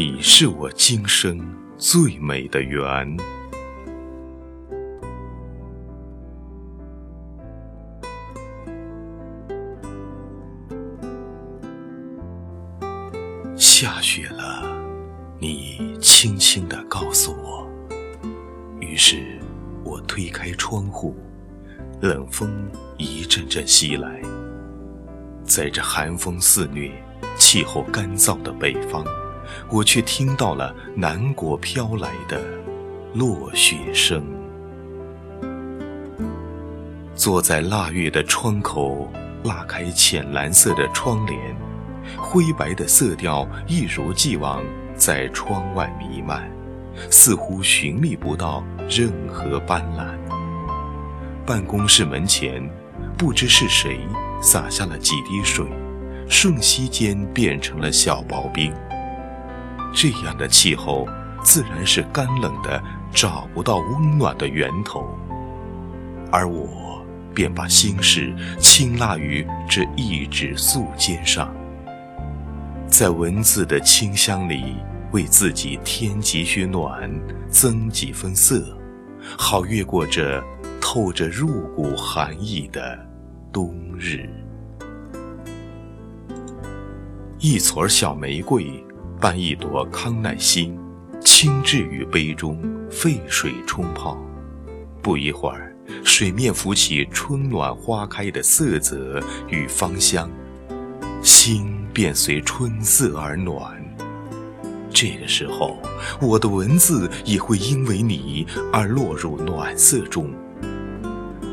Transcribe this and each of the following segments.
你是我今生最美的缘。下雪了，你轻轻地告诉我。于是，我推开窗户，冷风一阵阵袭来。在这寒风肆虐、气候干燥的北方，我却听到了南国飘来的落雪声。坐在腊月的窗口，拉开浅蓝色的窗帘，灰白的色调一如既往在窗外弥漫，似乎寻觅不到任何斑斓。办公室门前，不知是谁。洒下了几滴水，瞬息间变成了小薄冰。这样的气候，自然是干冷的，找不到温暖的源头。而我便把心事倾纳于这一纸素笺上，在文字的清香里，为自己添几许暖，增几分色，好越过这透着入骨寒意的。冬日，一撮小玫瑰伴一朵康乃馨，轻置于杯中，沸水冲泡。不一会儿，水面浮起春暖花开的色泽与芳香，心便随春色而暖。这个时候，我的文字也会因为你而落入暖色中。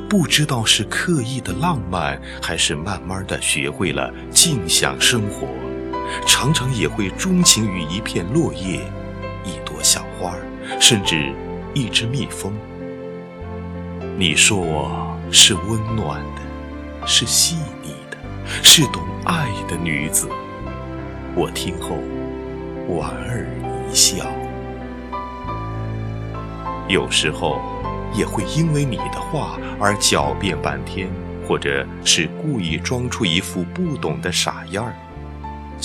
不知道是刻意的浪漫，还是慢慢的学会了静享生活，常常也会钟情于一片落叶、一朵小花，甚至一只蜜蜂。你说我是温暖的，是细腻的，是懂爱的女子。我听后莞尔一笑。有时候。也会因为你的话而狡辩半天，或者是故意装出一副不懂的傻样儿。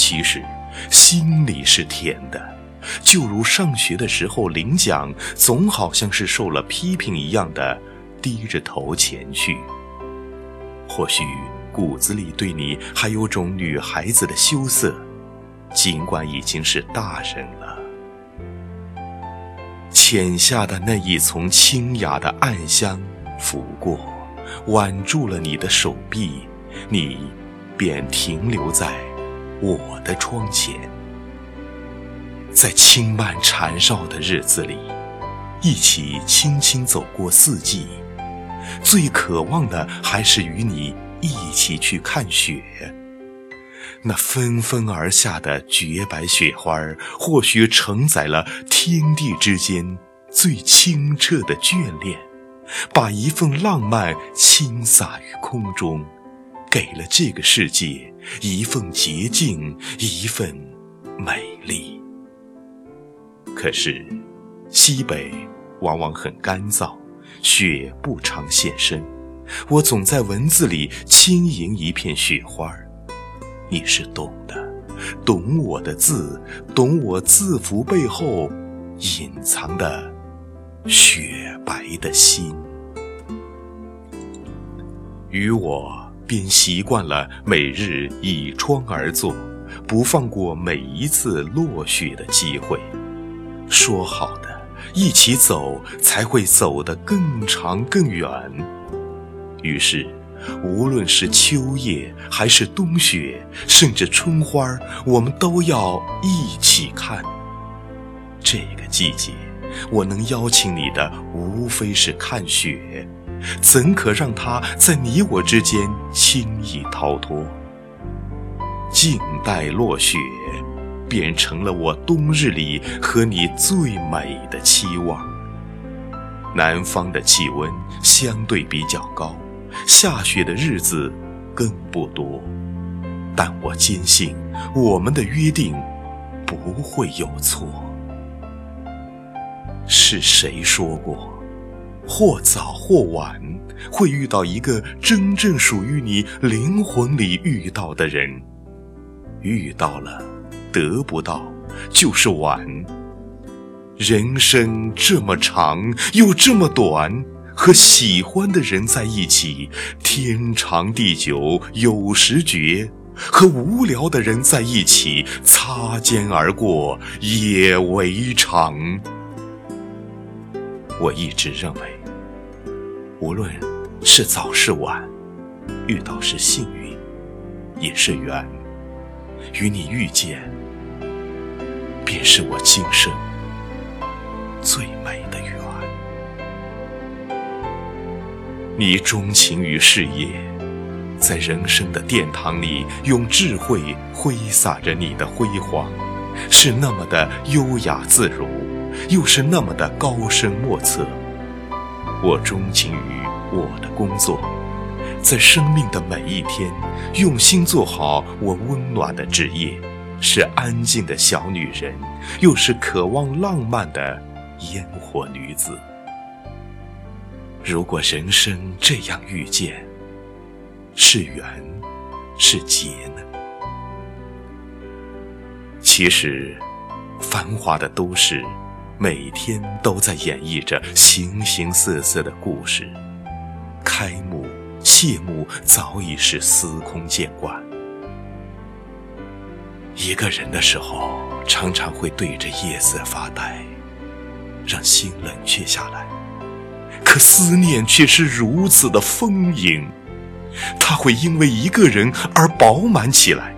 其实心里是甜的，就如上学的时候领奖，总好像是受了批评一样的低着头前去。或许骨子里对你还有种女孩子的羞涩，尽管已经是大人了。浅下的那一丛清雅的暗香拂过，挽住了你的手臂，你便停留在我的窗前。在轻慢缠绕的日子里，一起轻轻走过四季，最渴望的还是与你一起去看雪。那纷纷而下的绝白雪花，或许承载了天地之间最清澈的眷恋，把一份浪漫倾洒于空中，给了这个世界一份洁净，一份美丽。可是，西北往往很干燥，雪不常现身，我总在文字里轻盈一片雪花。你是懂的，懂我的字，懂我字符背后隐藏的雪白的心。与我便习惯了每日倚窗而坐，不放过每一次落雪的机会。说好的一起走，才会走得更长更远。于是。无论是秋叶，还是冬雪，甚至春花，我们都要一起看。这个季节，我能邀请你的，无非是看雪，怎可让它在你我之间轻易逃脱？静待落雪，变成了我冬日里和你最美的期望。南方的气温相对比较高。下雪的日子更不多，但我坚信我们的约定不会有错。是谁说过，或早或晚会遇到一个真正属于你灵魂里遇到的人？遇到了，得不到，就是晚。人生这么长，又这么短，和喜欢的人在一起，天长地久有时绝；和无聊的人在一起，擦肩而过也为常。我一直认为，无论是早是晚，遇到是幸运，也是缘。与你遇见，便是我今生最美的缘。你钟情于事业，在人生的殿堂里，用智慧挥洒着你的辉煌，是那么的优雅自如，又是那么的高深莫测。我钟情于我的工作。在生命的每一天，用心做好我温暖的职业，是安静的小女人，又是渴望浪漫的烟火女子。如果人生这样遇见，是缘，是劫呢？其实，繁华的都市，每天都在演绎着形形色色的故事，开幕。谢幕早已是司空见惯。一个人的时候，常常会对着夜色发呆，让心冷却下来。可思念却是如此的丰盈，它会因为一个人而饱满起来。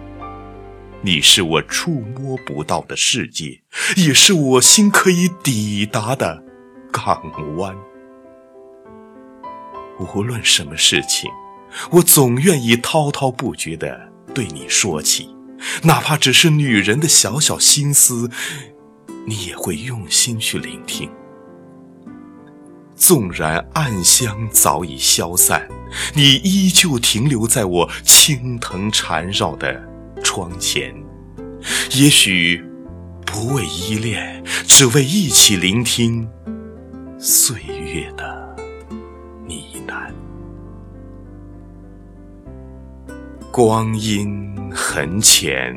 你是我触摸不到的世界，也是我心可以抵达的港湾。无论什么事情，我总愿意滔滔不绝地对你说起，哪怕只是女人的小小心思，你也会用心去聆听。纵然暗香早已消散，你依旧停留在我青藤缠绕的窗前。也许不为依恋，只为一起聆听岁月的呢喃。光阴很浅，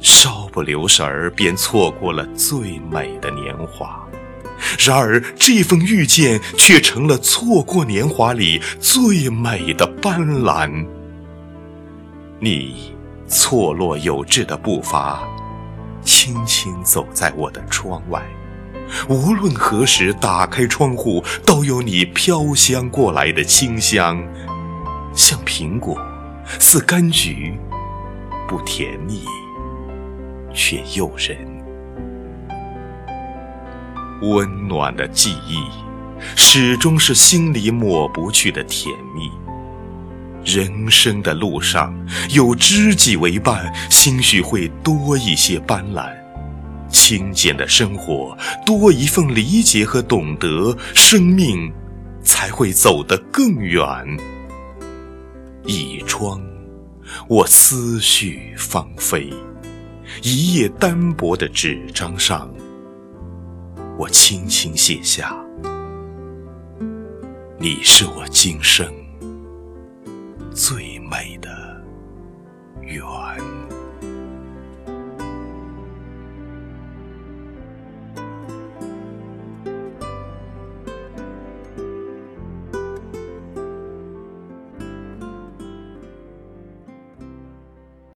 稍不留神儿便错过了最美的年华。然而这份遇见却成了错过年华里最美的斑斓。你错落有致的步伐，轻轻走在我的窗外。无论何时打开窗户，都有你飘香过来的清香，像苹果。似柑橘，不甜腻，却诱人。温暖的记忆，始终是心里抹不去的甜蜜。人生的路上，有知己为伴，兴许会多一些斑斓；清简的生活，多一份理解和懂得，生命才会走得更远。一窗，我思绪芳菲；一页单薄的纸张上，我轻轻写下：你是我今生最美的缘。